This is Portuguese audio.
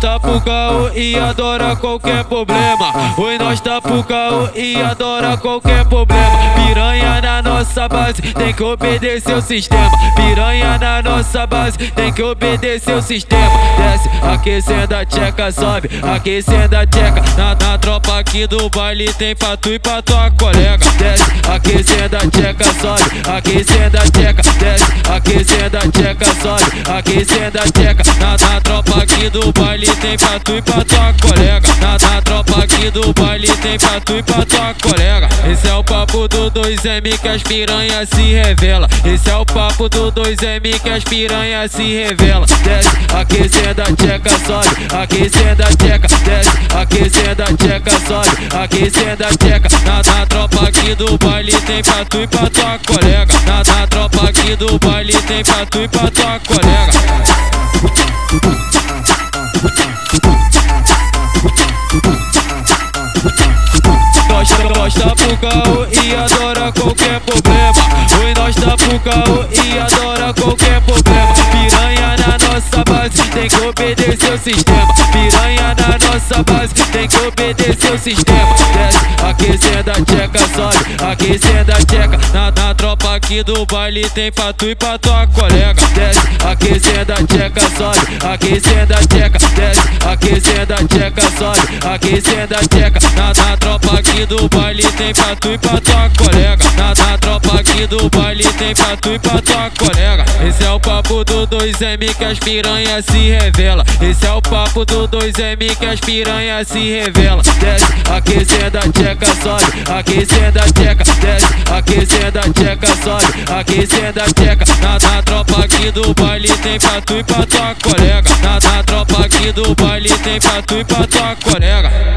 tá pro caô e adora qualquer problema. Oi, nós tá pro caô e adora qualquer problema. Piranha na nossa base, tem que obedecer o sistema. Piranha na nossa base, tem que obedecer o sistema. Desce, aquecendo a tcheca, sobe, aquecendo a tcheca. Na, na tropa aqui do baile tem pra tu e pra tua colega. Desce, aquecendo a tcheca, sobe, aquecendo a tcheca. Desce, aquecendo a tcheca, sobe, aquecendo a tcheca. Na, na tropa aqui do baile tem pra tu e pra tua colega. Na, na tropa aqui do baile tem pra tu e pra tua colega. Esse é o papo do 2M que as piranhas se revela. Esse é o papo do 2M que as piranhas se revela. Desce, aquecendo a tcheca, sobe, aquecendo a tcheca. Desce, aquecendo a tcheca, sobe, aquecendo a tcheca. Na, na tropa aqui do baile tem pra tu e pra tua colega. Na, na tropa aqui do baile tem pra tu e pra tua colega. Nós, nós tá pro caô e adora qualquer problema. Oi, nós tá pro caô e adora qualquer problema. Tem que obedecer o sistema. Piranha na nossa base, tem que obedecer o sistema. Desce, aquecendo a tcheca, sobe, aquecendo a tcheca. Na, na tropa aqui do baile tem pra tu e pra tua colega. Desce, aquecendo a tcheca, sobe, aquecendo a tcheca. Desce, aquecendo a tcheca, sobe, aquecendo a tcheca. Na, na tropa aqui do baile tem pra tu e pra tua colega. Na, na tropa aqui do baile tem pra tu e pra tua colega. Esse é o papo do 2M que as piranhas se revela. Esse é o papo do 2M que as piranhas se revela. Desce, aquecendo a tcheca, sobe, aquecendo a tcheca. Desce, aquecendo a tcheca, sobe, aquecendo a tcheca. Na, na tropa aqui do baile tem pra tu e pra tua colega. Na, na tropa aqui do baile tem pra tu e pra tua colega.